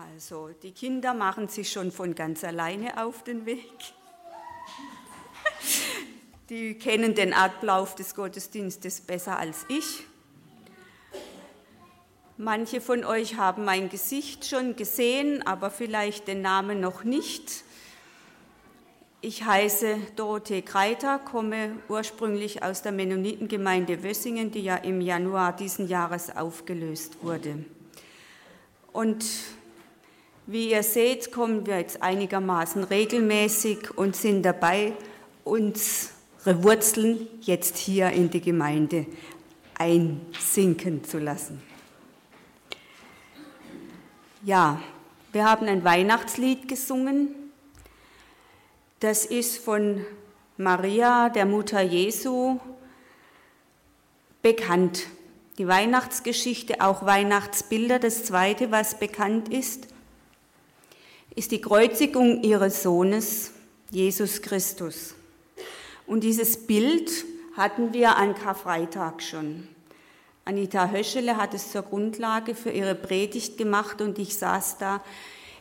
Also, die Kinder machen sich schon von ganz alleine auf den Weg. Die kennen den Ablauf des Gottesdienstes besser als ich. Manche von euch haben mein Gesicht schon gesehen, aber vielleicht den Namen noch nicht. Ich heiße Dorothee Kreiter, komme ursprünglich aus der Mennonitengemeinde Wössingen, die ja im Januar diesen Jahres aufgelöst wurde. Und wie ihr seht, kommen wir jetzt einigermaßen regelmäßig und sind dabei, unsere Wurzeln jetzt hier in die Gemeinde einsinken zu lassen. Ja, wir haben ein Weihnachtslied gesungen. Das ist von Maria, der Mutter Jesu, bekannt. Die Weihnachtsgeschichte, auch Weihnachtsbilder. Das zweite, was bekannt ist, ist die Kreuzigung ihres Sohnes Jesus Christus. Und dieses Bild hatten wir an Karfreitag schon. Anita Höschele hat es zur Grundlage für ihre Predigt gemacht und ich saß da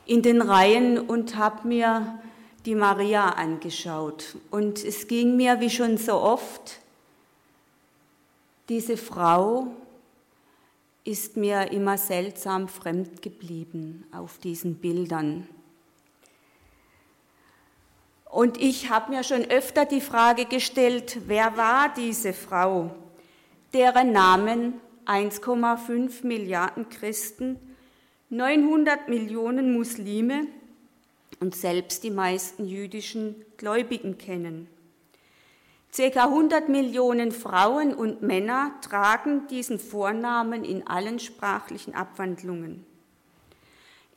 in den Reihen und habe mir die Maria angeschaut. Und es ging mir wie schon so oft, diese Frau ist mir immer seltsam fremd geblieben auf diesen Bildern. Und ich habe mir schon öfter die Frage gestellt, wer war diese Frau, deren Namen 1,5 Milliarden Christen, 900 Millionen Muslime und selbst die meisten jüdischen Gläubigen kennen. Circa 100 Millionen Frauen und Männer tragen diesen Vornamen in allen sprachlichen Abwandlungen.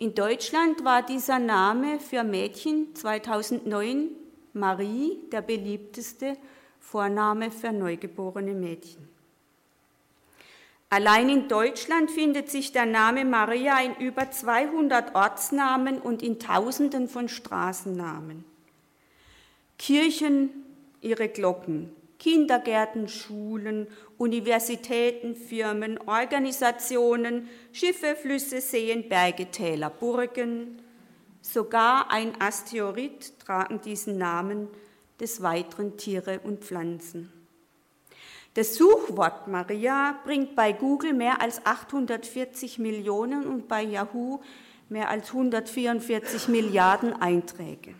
In Deutschland war dieser Name für Mädchen 2009 Marie der beliebteste Vorname für neugeborene Mädchen. Allein in Deutschland findet sich der Name Maria in über 200 Ortsnamen und in Tausenden von Straßennamen. Kirchen ihre Glocken, Kindergärten, Schulen, Universitäten, Firmen, Organisationen, Schiffe, Flüsse, Seen, Berge, Täler, Burgen. Sogar ein Asteroid tragen diesen Namen, des Weiteren Tiere und Pflanzen. Das Suchwort Maria bringt bei Google mehr als 840 Millionen und bei Yahoo mehr als 144 Milliarden Einträge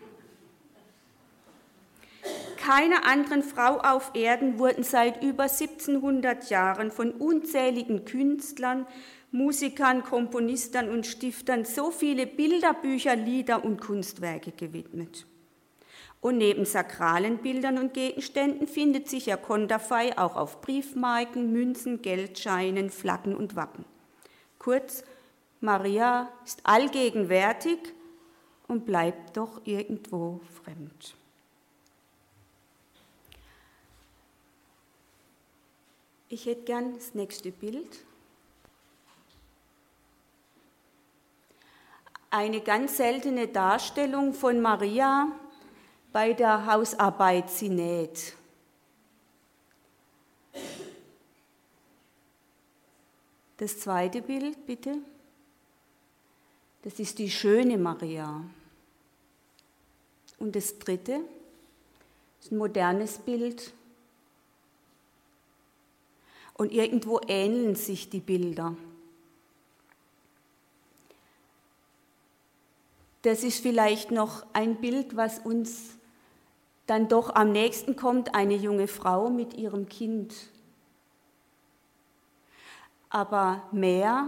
keiner anderen Frau auf Erden wurden seit über 1700 Jahren von unzähligen Künstlern, Musikern, Komponisten und Stiftern so viele Bilder, Bücher, Lieder und Kunstwerke gewidmet. Und neben sakralen Bildern und Gegenständen findet sich ja Konterfei auch auf Briefmarken, Münzen, Geldscheinen, Flaggen und Wappen. Kurz, Maria ist allgegenwärtig und bleibt doch irgendwo fremd. Ich hätte gern das nächste Bild. Eine ganz seltene Darstellung von Maria bei der Hausarbeit sie näht. Das zweite Bild, bitte. Das ist die schöne Maria. Und das dritte ist ein modernes Bild und irgendwo ähneln sich die Bilder. Das ist vielleicht noch ein Bild, was uns dann doch am nächsten kommt, eine junge Frau mit ihrem Kind. Aber mehr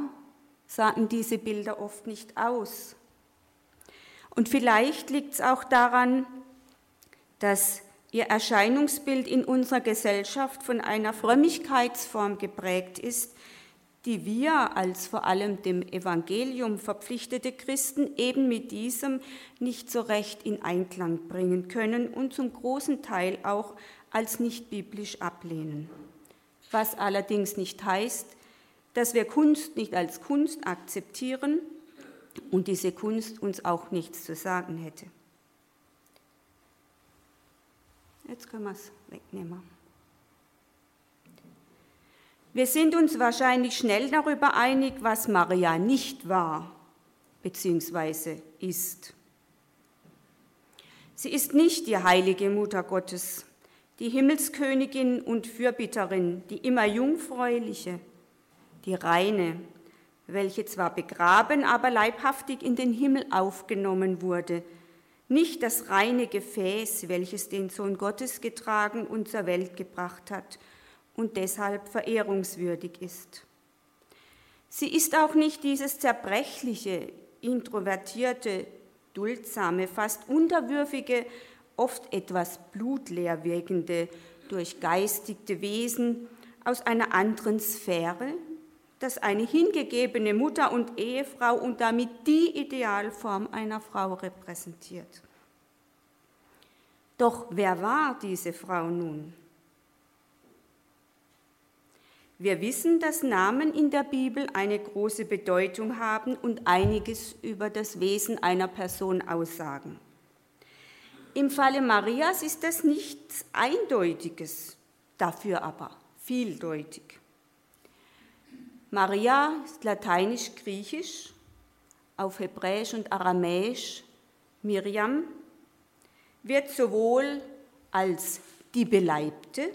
sagen diese Bilder oft nicht aus. Und vielleicht liegt es auch daran, dass ihr Erscheinungsbild in unserer Gesellschaft von einer Frömmigkeitsform geprägt ist, die wir als vor allem dem Evangelium verpflichtete Christen eben mit diesem nicht so recht in Einklang bringen können und zum großen Teil auch als nicht biblisch ablehnen. Was allerdings nicht heißt, dass wir Kunst nicht als Kunst akzeptieren und diese Kunst uns auch nichts zu sagen hätte. Jetzt können wir es wegnehmen. Wir sind uns wahrscheinlich schnell darüber einig, was Maria nicht war. bzw. ist. Sie ist nicht die heilige Mutter Gottes, die Himmelskönigin und Fürbitterin, die immer jungfräuliche, die reine, welche zwar begraben, aber leibhaftig in den Himmel aufgenommen wurde, nicht das reine Gefäß, welches den Sohn Gottes getragen und zur Welt gebracht hat und deshalb verehrungswürdig ist. Sie ist auch nicht dieses zerbrechliche, introvertierte, duldsame, fast unterwürfige, oft etwas blutleer wirkende, durchgeistigte Wesen aus einer anderen Sphäre, das eine hingegebene Mutter und Ehefrau und damit die Idealform einer Frau repräsentiert. Doch wer war diese Frau nun? Wir wissen, dass Namen in der Bibel eine große Bedeutung haben und einiges über das Wesen einer Person aussagen. Im Falle Marias ist das nichts Eindeutiges, dafür aber vieldeutig. Maria ist lateinisch-griechisch, auf Hebräisch und Aramäisch Miriam, wird sowohl als die Beleibte,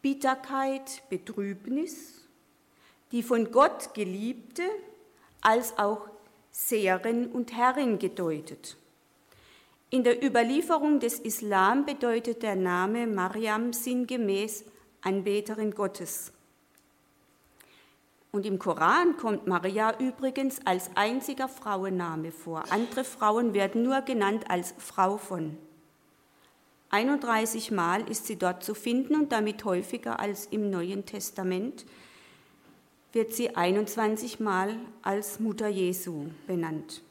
Bitterkeit, Betrübnis, die von Gott geliebte, als auch Seherin und Herrin gedeutet. In der Überlieferung des Islam bedeutet der Name Mariam sinngemäß Anbeterin Gottes. Und im Koran kommt Maria übrigens als einziger Frauenname vor. Andere Frauen werden nur genannt als Frau von. 31 Mal ist sie dort zu finden und damit häufiger als im Neuen Testament wird sie 21 Mal als Mutter Jesu benannt.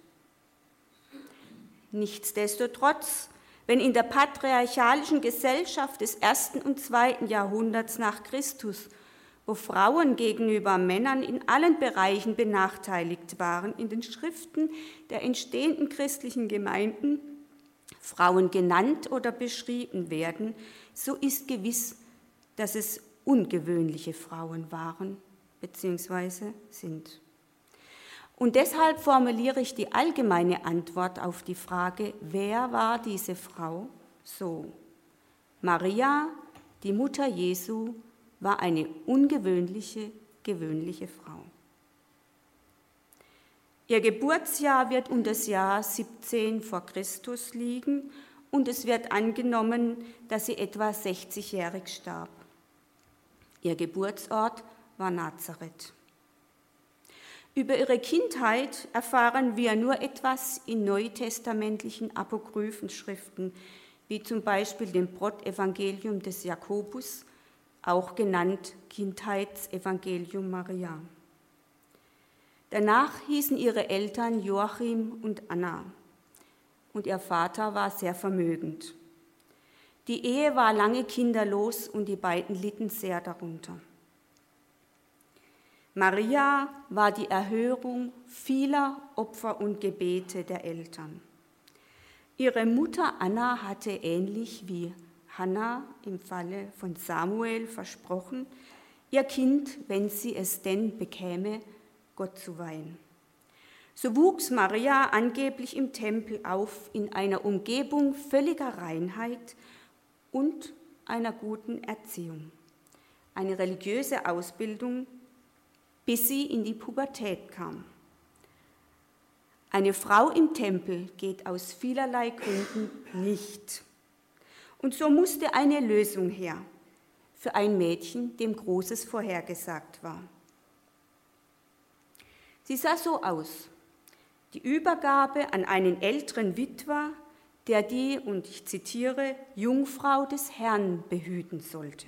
Nichtsdestotrotz, wenn in der patriarchalischen Gesellschaft des ersten und zweiten Jahrhunderts nach Christus wo Frauen gegenüber Männern in allen Bereichen benachteiligt waren, in den Schriften der entstehenden christlichen Gemeinden Frauen genannt oder beschrieben werden, so ist gewiss, dass es ungewöhnliche Frauen waren bzw. sind. Und deshalb formuliere ich die allgemeine Antwort auf die Frage, wer war diese Frau so? Maria, die Mutter Jesu, war eine ungewöhnliche, gewöhnliche Frau. Ihr Geburtsjahr wird um das Jahr 17 vor Christus liegen und es wird angenommen, dass sie etwa 60-jährig starb. Ihr Geburtsort war Nazareth. Über ihre Kindheit erfahren wir nur etwas in neutestamentlichen Apokryphenschriften, wie zum Beispiel dem Brot-Evangelium des Jakobus auch genannt Kindheitsevangelium Maria. Danach hießen ihre Eltern Joachim und Anna und ihr Vater war sehr vermögend. Die Ehe war lange kinderlos und die beiden litten sehr darunter. Maria war die Erhörung vieler Opfer und Gebete der Eltern. Ihre Mutter Anna hatte ähnlich wie Hannah im Falle von Samuel versprochen, ihr Kind, wenn sie es denn bekäme, Gott zu weihen. So wuchs Maria angeblich im Tempel auf in einer Umgebung völliger Reinheit und einer guten Erziehung, eine religiöse Ausbildung, bis sie in die Pubertät kam. Eine Frau im Tempel geht aus vielerlei Gründen nicht. Und so musste eine Lösung her für ein Mädchen, dem Großes vorhergesagt war. Sie sah so aus. Die Übergabe an einen älteren Witwer, der die, und ich zitiere, Jungfrau des Herrn behüten sollte.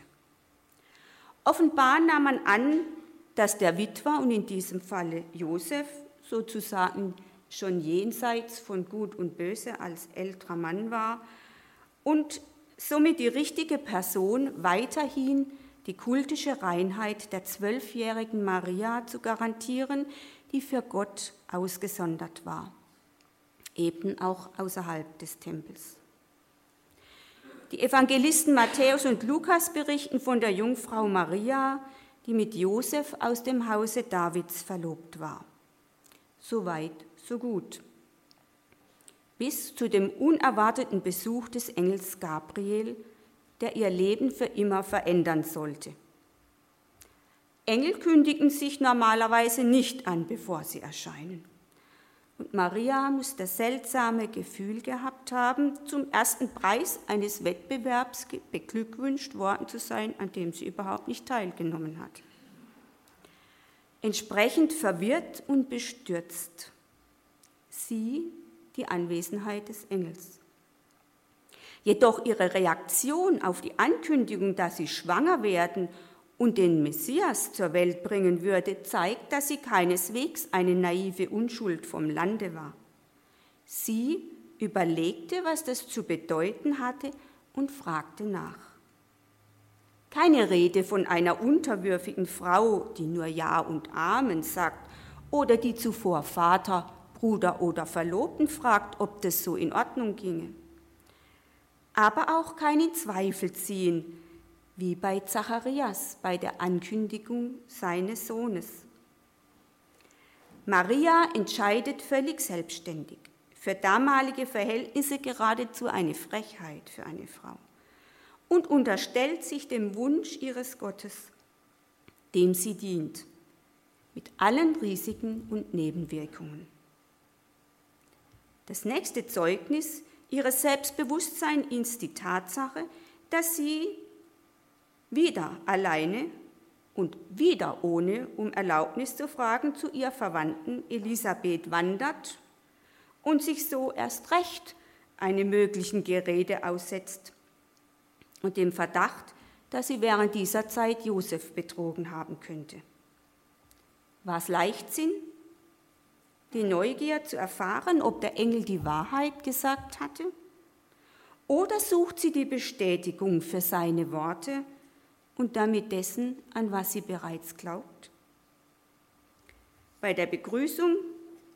Offenbar nahm man an, dass der Witwer und in diesem Falle Josef sozusagen schon jenseits von Gut und Böse als älterer Mann war und somit die richtige Person, weiterhin die kultische Reinheit der zwölfjährigen Maria zu garantieren, die für Gott ausgesondert war, eben auch außerhalb des Tempels. Die Evangelisten Matthäus und Lukas berichten von der Jungfrau Maria, die mit Josef aus dem Hause Davids verlobt war. So weit, so gut. Bis zu dem unerwarteten Besuch des Engels Gabriel, der ihr Leben für immer verändern sollte. Engel kündigen sich normalerweise nicht an, bevor sie erscheinen. Und Maria muss das seltsame Gefühl gehabt haben, zum ersten Preis eines Wettbewerbs beglückwünscht worden zu sein, an dem sie überhaupt nicht teilgenommen hat. Entsprechend verwirrt und bestürzt. Sie die Anwesenheit des Engels. Jedoch ihre Reaktion auf die Ankündigung, dass sie schwanger werden und den Messias zur Welt bringen würde, zeigt, dass sie keineswegs eine naive Unschuld vom Lande war. Sie überlegte, was das zu bedeuten hatte und fragte nach. Keine Rede von einer unterwürfigen Frau, die nur Ja und Amen sagt oder die zuvor Vater, Bruder oder Verlobten fragt, ob das so in Ordnung ginge. Aber auch keine Zweifel ziehen, wie bei Zacharias bei der Ankündigung seines Sohnes. Maria entscheidet völlig selbstständig, für damalige Verhältnisse geradezu eine Frechheit für eine Frau, und unterstellt sich dem Wunsch ihres Gottes, dem sie dient, mit allen Risiken und Nebenwirkungen. Das nächste Zeugnis ihres Selbstbewusstseins ist die Tatsache, dass sie wieder alleine und wieder ohne um Erlaubnis zu fragen zu ihr Verwandten Elisabeth wandert und sich so erst recht einem möglichen Gerede aussetzt und dem Verdacht, dass sie während dieser Zeit Josef betrogen haben könnte. War es Leichtsinn, die Neugier zu erfahren, ob der Engel die Wahrheit gesagt hatte? Oder sucht sie die Bestätigung für seine Worte und damit dessen, an was sie bereits glaubt. Bei der Begrüßung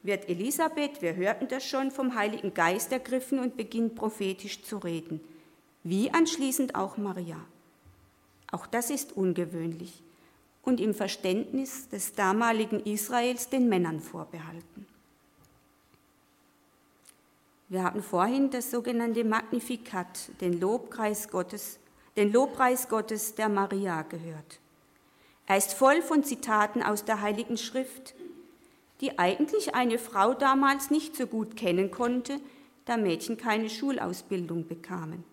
wird Elisabeth, wir hörten das schon, vom Heiligen Geist ergriffen und beginnt prophetisch zu reden, wie anschließend auch Maria. Auch das ist ungewöhnlich und im Verständnis des damaligen Israels den Männern vorbehalten. Wir hatten vorhin das sogenannte Magnificat, den Lobpreis Gottes, den Lobpreis Gottes der Maria gehört. Er ist voll von Zitaten aus der Heiligen Schrift, die eigentlich eine Frau damals nicht so gut kennen konnte, da Mädchen keine Schulausbildung bekamen.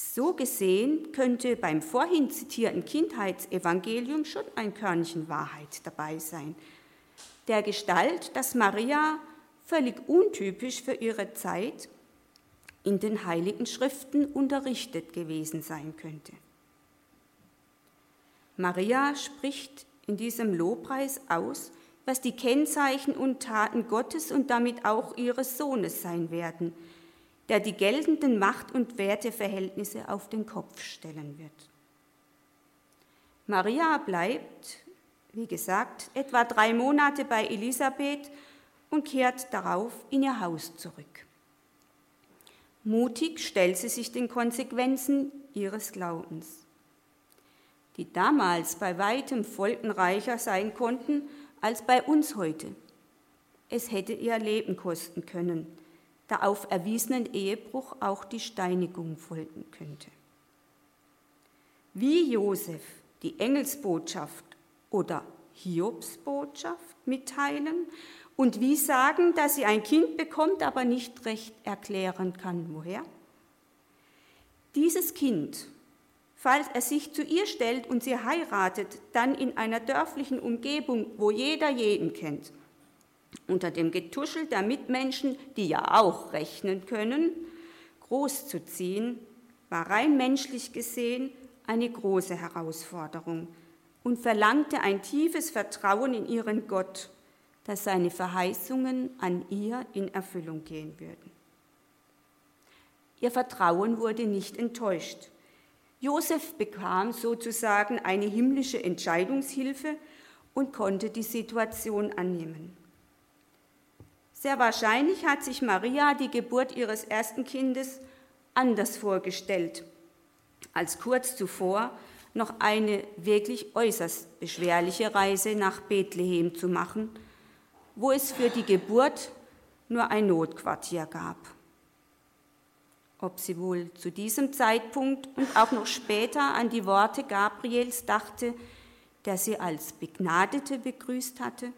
So gesehen könnte beim vorhin zitierten Kindheitsevangelium schon ein Körnchen Wahrheit dabei sein. Der Gestalt, dass Maria völlig untypisch für ihre Zeit in den heiligen Schriften unterrichtet gewesen sein könnte. Maria spricht in diesem Lobpreis aus, was die Kennzeichen und Taten Gottes und damit auch ihres Sohnes sein werden, der die geltenden Macht- und Werteverhältnisse auf den Kopf stellen wird. Maria bleibt, wie gesagt, etwa drei Monate bei Elisabeth und kehrt darauf in ihr Haus zurück. Mutig stellt sie sich den Konsequenzen ihres Glaubens, die damals bei weitem folgenreicher sein konnten als bei uns heute. Es hätte ihr Leben kosten können, da auf erwiesenen Ehebruch auch die Steinigung folgen könnte. Wie Josef die Engelsbotschaft oder Hiobsbotschaft mitteilen und wie sagen, dass sie ein Kind bekommt, aber nicht recht erklären kann, woher? Dieses Kind, falls er sich zu ihr stellt und sie heiratet, dann in einer dörflichen Umgebung, wo jeder jeden kennt, unter dem Getuschel der Mitmenschen, die ja auch rechnen können, großzuziehen, war rein menschlich gesehen eine große Herausforderung und verlangte ein tiefes Vertrauen in ihren Gott dass seine Verheißungen an ihr in Erfüllung gehen würden. Ihr Vertrauen wurde nicht enttäuscht. Josef bekam sozusagen eine himmlische Entscheidungshilfe und konnte die Situation annehmen. Sehr wahrscheinlich hat sich Maria die Geburt ihres ersten Kindes anders vorgestellt, als kurz zuvor noch eine wirklich äußerst beschwerliche Reise nach Bethlehem zu machen wo es für die Geburt nur ein Notquartier gab. Ob sie wohl zu diesem Zeitpunkt und auch noch später an die Worte Gabriels dachte, der sie als Begnadete begrüßt hatte,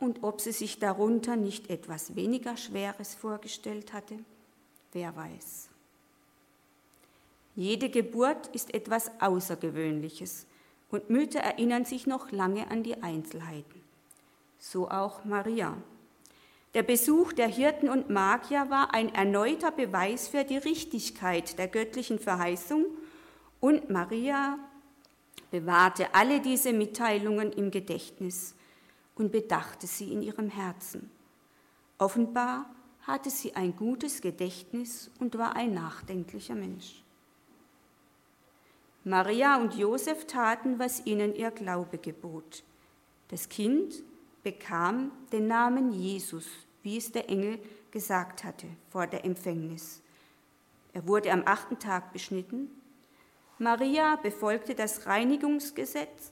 und ob sie sich darunter nicht etwas weniger Schweres vorgestellt hatte, wer weiß. Jede Geburt ist etwas Außergewöhnliches und Mütter erinnern sich noch lange an die Einzelheiten. So auch Maria. Der Besuch der Hirten und Magier war ein erneuter Beweis für die Richtigkeit der göttlichen Verheißung und Maria bewahrte alle diese Mitteilungen im Gedächtnis und bedachte sie in ihrem Herzen. Offenbar hatte sie ein gutes Gedächtnis und war ein nachdenklicher Mensch. Maria und Josef taten, was ihnen ihr Glaube gebot. Das Kind bekam den Namen Jesus, wie es der Engel gesagt hatte vor der Empfängnis. Er wurde am achten Tag beschnitten. Maria befolgte das Reinigungsgesetz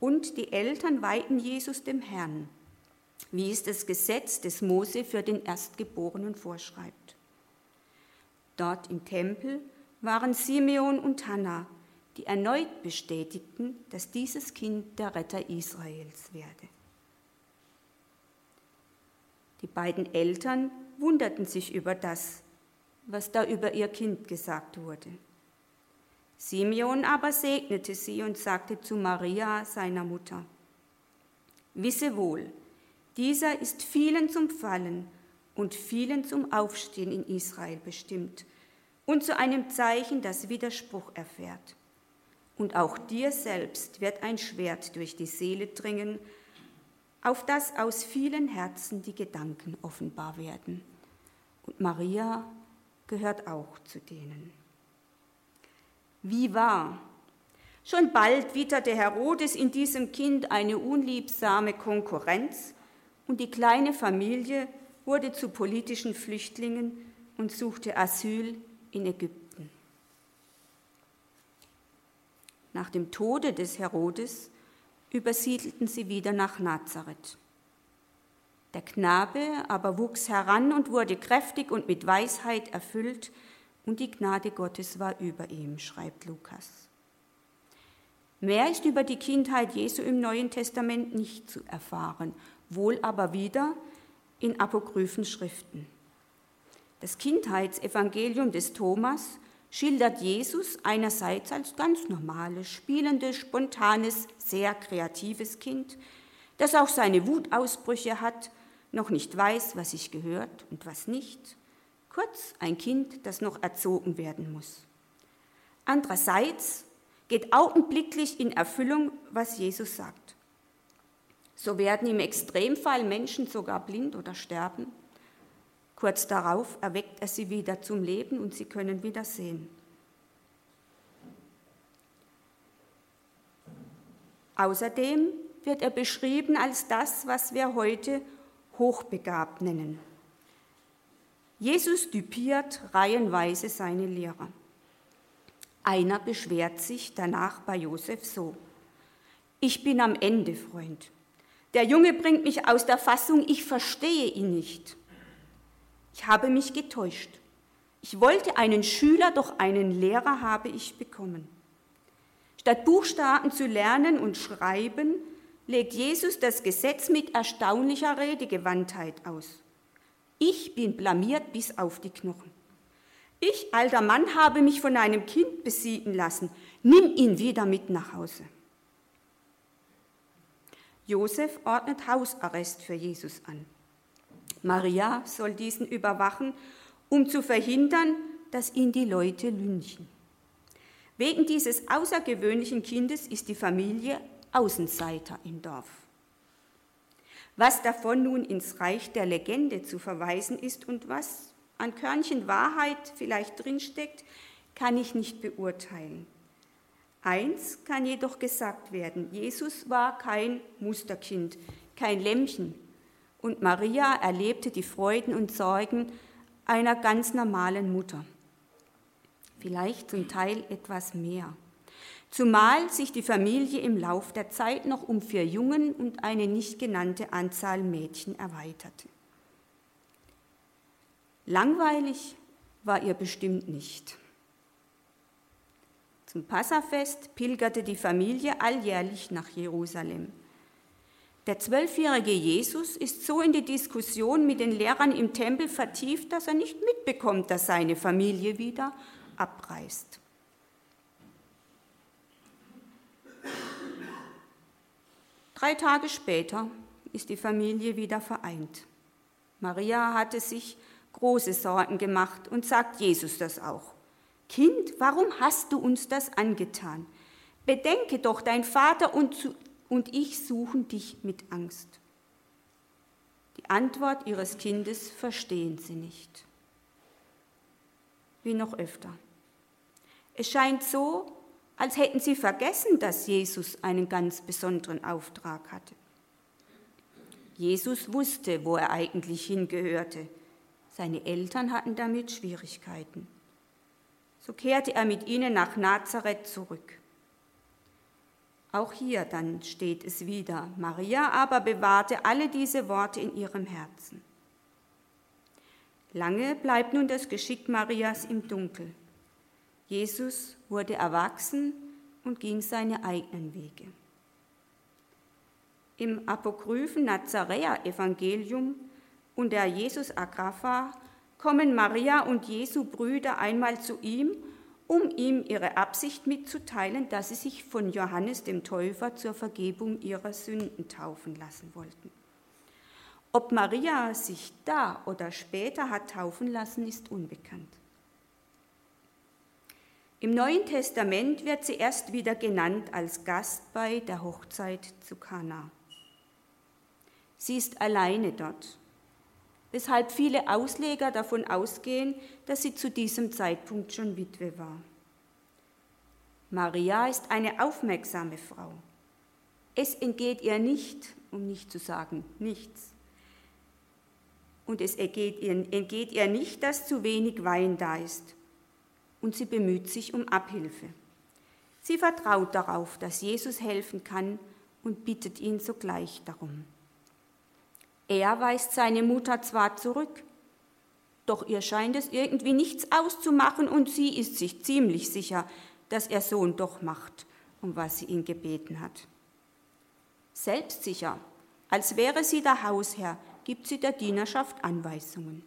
und die Eltern weihten Jesus dem Herrn, wie es das Gesetz des Mose für den Erstgeborenen vorschreibt. Dort im Tempel waren Simeon und Hannah, die erneut bestätigten, dass dieses Kind der Retter Israels werde. Die beiden Eltern wunderten sich über das, was da über ihr Kind gesagt wurde. Simeon aber segnete sie und sagte zu Maria, seiner Mutter, Wisse wohl, dieser ist vielen zum Fallen und vielen zum Aufstehen in Israel bestimmt und zu einem Zeichen, das Widerspruch erfährt. Und auch dir selbst wird ein Schwert durch die Seele dringen, auf das aus vielen Herzen die Gedanken offenbar werden. Und Maria gehört auch zu denen. Wie wahr? Schon bald witterte Herodes in diesem Kind eine unliebsame Konkurrenz und die kleine Familie wurde zu politischen Flüchtlingen und suchte Asyl in Ägypten. Nach dem Tode des Herodes übersiedelten sie wieder nach Nazareth. Der Knabe aber wuchs heran und wurde kräftig und mit Weisheit erfüllt, und die Gnade Gottes war über ihm, schreibt Lukas. Mehr ist über die Kindheit Jesu im Neuen Testament nicht zu erfahren, wohl aber wieder in apokryphen Schriften. Das Kindheitsevangelium des Thomas schildert Jesus einerseits als ganz normales, spielendes, spontanes, sehr kreatives Kind, das auch seine Wutausbrüche hat, noch nicht weiß, was sich gehört und was nicht. Kurz ein Kind, das noch erzogen werden muss. Andererseits geht augenblicklich in Erfüllung, was Jesus sagt. So werden im Extremfall Menschen sogar blind oder sterben. Kurz darauf erweckt er sie wieder zum Leben und sie können wieder sehen. Außerdem wird er beschrieben als das, was wir heute hochbegabt nennen. Jesus düpiert reihenweise seine Lehrer. Einer beschwert sich danach bei Josef so: Ich bin am Ende, Freund. Der Junge bringt mich aus der Fassung, ich verstehe ihn nicht. Ich habe mich getäuscht. Ich wollte einen Schüler, doch einen Lehrer habe ich bekommen. Statt Buchstaben zu lernen und schreiben, legt Jesus das Gesetz mit erstaunlicher Redegewandtheit aus. Ich bin blamiert bis auf die Knochen. Ich, alter Mann, habe mich von einem Kind besiegen lassen. Nimm ihn wieder mit nach Hause. Josef ordnet Hausarrest für Jesus an. Maria soll diesen überwachen, um zu verhindern, dass ihn die Leute lynchen. Wegen dieses außergewöhnlichen Kindes ist die Familie Außenseiter im Dorf. Was davon nun ins Reich der Legende zu verweisen ist und was an Körnchen Wahrheit vielleicht drinsteckt, kann ich nicht beurteilen. Eins kann jedoch gesagt werden, Jesus war kein Musterkind, kein Lämmchen, und Maria erlebte die Freuden und Sorgen einer ganz normalen Mutter. Vielleicht zum Teil etwas mehr. Zumal sich die Familie im Lauf der Zeit noch um vier Jungen und eine nicht genannte Anzahl Mädchen erweiterte. Langweilig war ihr bestimmt nicht. Zum Passafest pilgerte die Familie alljährlich nach Jerusalem. Der zwölfjährige Jesus ist so in die Diskussion mit den Lehrern im Tempel vertieft, dass er nicht mitbekommt, dass seine Familie wieder abreist. Drei Tage später ist die Familie wieder vereint. Maria hatte sich große Sorgen gemacht und sagt Jesus das auch. Kind, warum hast du uns das angetan? Bedenke doch, dein Vater und und ich suchen dich mit Angst. Die Antwort ihres Kindes verstehen sie nicht. Wie noch öfter. Es scheint so, als hätten sie vergessen, dass Jesus einen ganz besonderen Auftrag hatte. Jesus wusste, wo er eigentlich hingehörte. Seine Eltern hatten damit Schwierigkeiten. So kehrte er mit ihnen nach Nazareth zurück. Auch hier dann steht es wieder. Maria aber bewahrte alle diese Worte in ihrem Herzen. Lange bleibt nun das Geschick Marias im Dunkel. Jesus wurde erwachsen und ging seine eigenen Wege. Im apokryphen Nazaräer-Evangelium und der Jesus-Agrapha kommen Maria und Jesu Brüder einmal zu ihm um ihm ihre Absicht mitzuteilen, dass sie sich von Johannes dem Täufer zur Vergebung ihrer Sünden taufen lassen wollten. Ob Maria sich da oder später hat taufen lassen, ist unbekannt. Im Neuen Testament wird sie erst wieder genannt als Gast bei der Hochzeit zu Kana. Sie ist alleine dort, weshalb viele Ausleger davon ausgehen, dass sie zu diesem Zeitpunkt schon Witwe war. Maria ist eine aufmerksame Frau. Es entgeht ihr nicht, um nicht zu sagen nichts. Und es entgeht ihr, entgeht ihr nicht, dass zu wenig Wein da ist. Und sie bemüht sich um Abhilfe. Sie vertraut darauf, dass Jesus helfen kann und bittet ihn sogleich darum. Er weist seine Mutter zwar zurück, doch ihr scheint es irgendwie nichts auszumachen und sie ist sich ziemlich sicher, dass ihr Sohn doch macht, um was sie ihn gebeten hat. Selbstsicher, als wäre sie der Hausherr, gibt sie der Dienerschaft Anweisungen.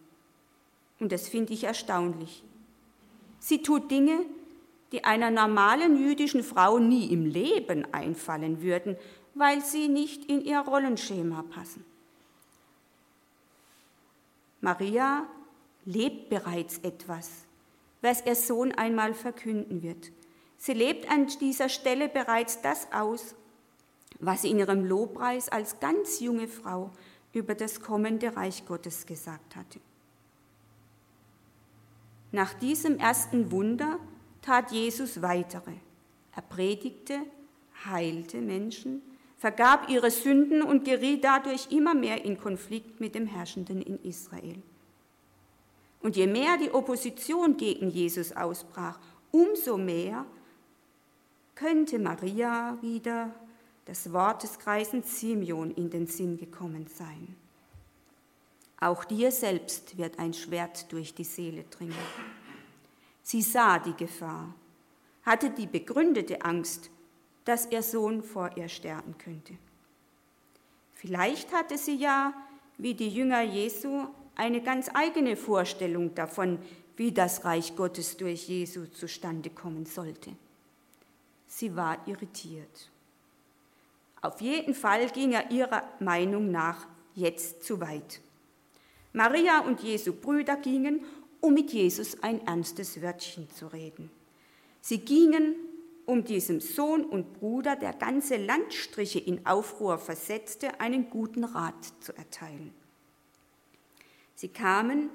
Und das finde ich erstaunlich. Sie tut Dinge, die einer normalen jüdischen Frau nie im Leben einfallen würden, weil sie nicht in ihr Rollenschema passen. Maria lebt bereits etwas, was ihr Sohn einmal verkünden wird. Sie lebt an dieser Stelle bereits das aus, was sie in ihrem Lobpreis als ganz junge Frau über das kommende Reich Gottes gesagt hatte. Nach diesem ersten Wunder tat Jesus weitere. Er predigte, heilte Menschen, vergab ihre Sünden und geriet dadurch immer mehr in Konflikt mit dem Herrschenden in Israel. Und je mehr die Opposition gegen Jesus ausbrach, umso mehr könnte Maria wieder das Wort des Kreisen Simeon in den Sinn gekommen sein. Auch dir selbst wird ein Schwert durch die Seele dringen. Sie sah die Gefahr, hatte die begründete Angst, dass ihr Sohn vor ihr sterben könnte. Vielleicht hatte sie ja, wie die Jünger Jesu, eine ganz eigene Vorstellung davon, wie das Reich Gottes durch Jesu zustande kommen sollte. Sie war irritiert. Auf jeden Fall ging er ihrer Meinung nach jetzt zu weit. Maria und Jesu Brüder gingen, um mit Jesus ein ernstes Wörtchen zu reden. Sie gingen, um diesem Sohn und Bruder, der ganze Landstriche in Aufruhr versetzte, einen guten Rat zu erteilen. Sie kamen,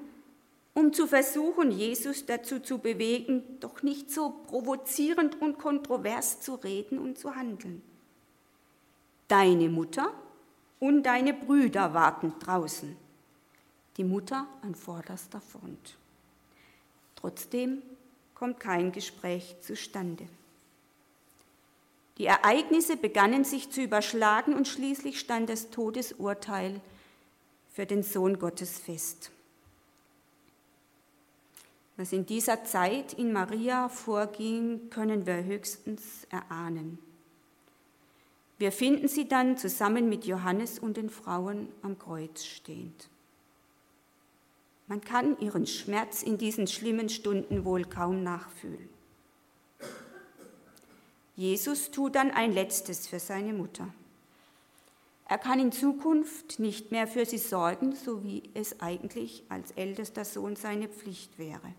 um zu versuchen, Jesus dazu zu bewegen, doch nicht so provozierend und kontrovers zu reden und zu handeln. Deine Mutter und deine Brüder warten draußen, die Mutter an vorderster Front. Trotzdem kommt kein Gespräch zustande. Die Ereignisse begannen sich zu überschlagen und schließlich stand das Todesurteil für den Sohn Gottes fest. Was in dieser Zeit in Maria vorging, können wir höchstens erahnen. Wir finden sie dann zusammen mit Johannes und den Frauen am Kreuz stehend. Man kann ihren Schmerz in diesen schlimmen Stunden wohl kaum nachfühlen. Jesus tut dann ein letztes für seine Mutter. Er kann in Zukunft nicht mehr für sie sorgen, so wie es eigentlich als ältester Sohn seine Pflicht wäre.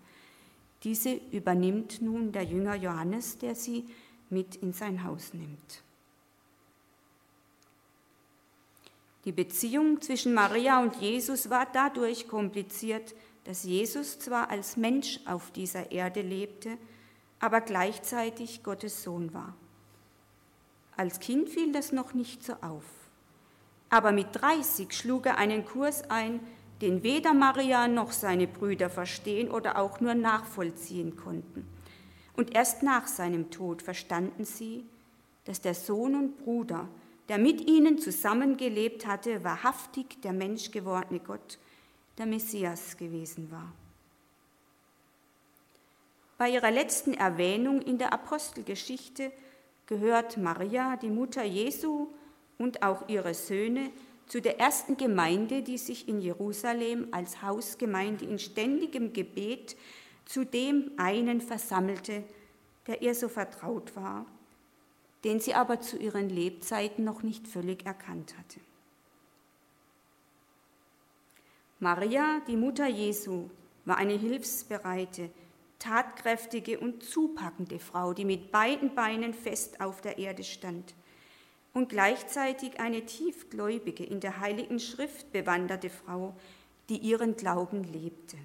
Diese übernimmt nun der Jünger Johannes, der sie mit in sein Haus nimmt. Die Beziehung zwischen Maria und Jesus war dadurch kompliziert, dass Jesus zwar als Mensch auf dieser Erde lebte, aber gleichzeitig Gottes Sohn war. Als Kind fiel das noch nicht so auf. Aber mit 30 schlug er einen Kurs ein, den weder Maria noch seine Brüder verstehen oder auch nur nachvollziehen konnten. Und erst nach seinem Tod verstanden sie, dass der Sohn und Bruder, der mit ihnen zusammengelebt hatte, wahrhaftig der menschgewordene Gott, der Messias gewesen war. Bei ihrer letzten Erwähnung in der Apostelgeschichte gehört Maria, die Mutter Jesu, und auch ihre Söhne zu der ersten Gemeinde, die sich in Jerusalem als Hausgemeinde in ständigem Gebet zu dem einen versammelte, der ihr so vertraut war den sie aber zu ihren Lebzeiten noch nicht völlig erkannt hatte. Maria, die Mutter Jesu, war eine hilfsbereite, tatkräftige und zupackende Frau, die mit beiden Beinen fest auf der Erde stand und gleichzeitig eine tiefgläubige, in der heiligen Schrift bewanderte Frau, die ihren Glauben lebte.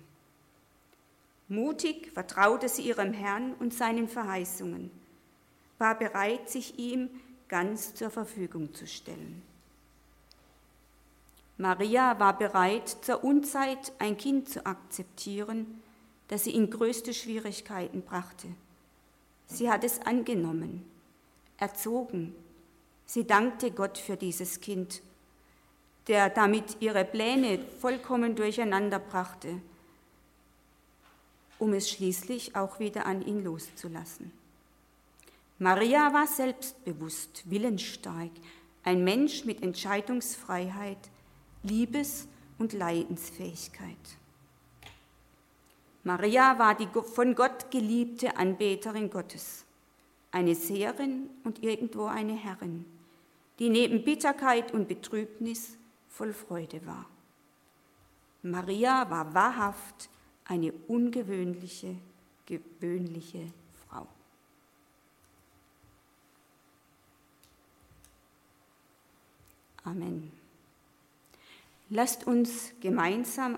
Mutig vertraute sie ihrem Herrn und seinen Verheißungen war bereit, sich ihm ganz zur Verfügung zu stellen. Maria war bereit, zur Unzeit ein Kind zu akzeptieren, das sie in größte Schwierigkeiten brachte. Sie hat es angenommen, erzogen. Sie dankte Gott für dieses Kind, der damit ihre Pläne vollkommen durcheinander brachte, um es schließlich auch wieder an ihn loszulassen. Maria war selbstbewusst, willensstark, ein Mensch mit Entscheidungsfreiheit, Liebes- und Leidensfähigkeit. Maria war die von Gott geliebte Anbeterin Gottes, eine Seherin und irgendwo eine Herrin, die neben Bitterkeit und Betrübnis voll Freude war. Maria war wahrhaft eine ungewöhnliche, gewöhnliche Frau. Amen. Lasst uns gemeinsam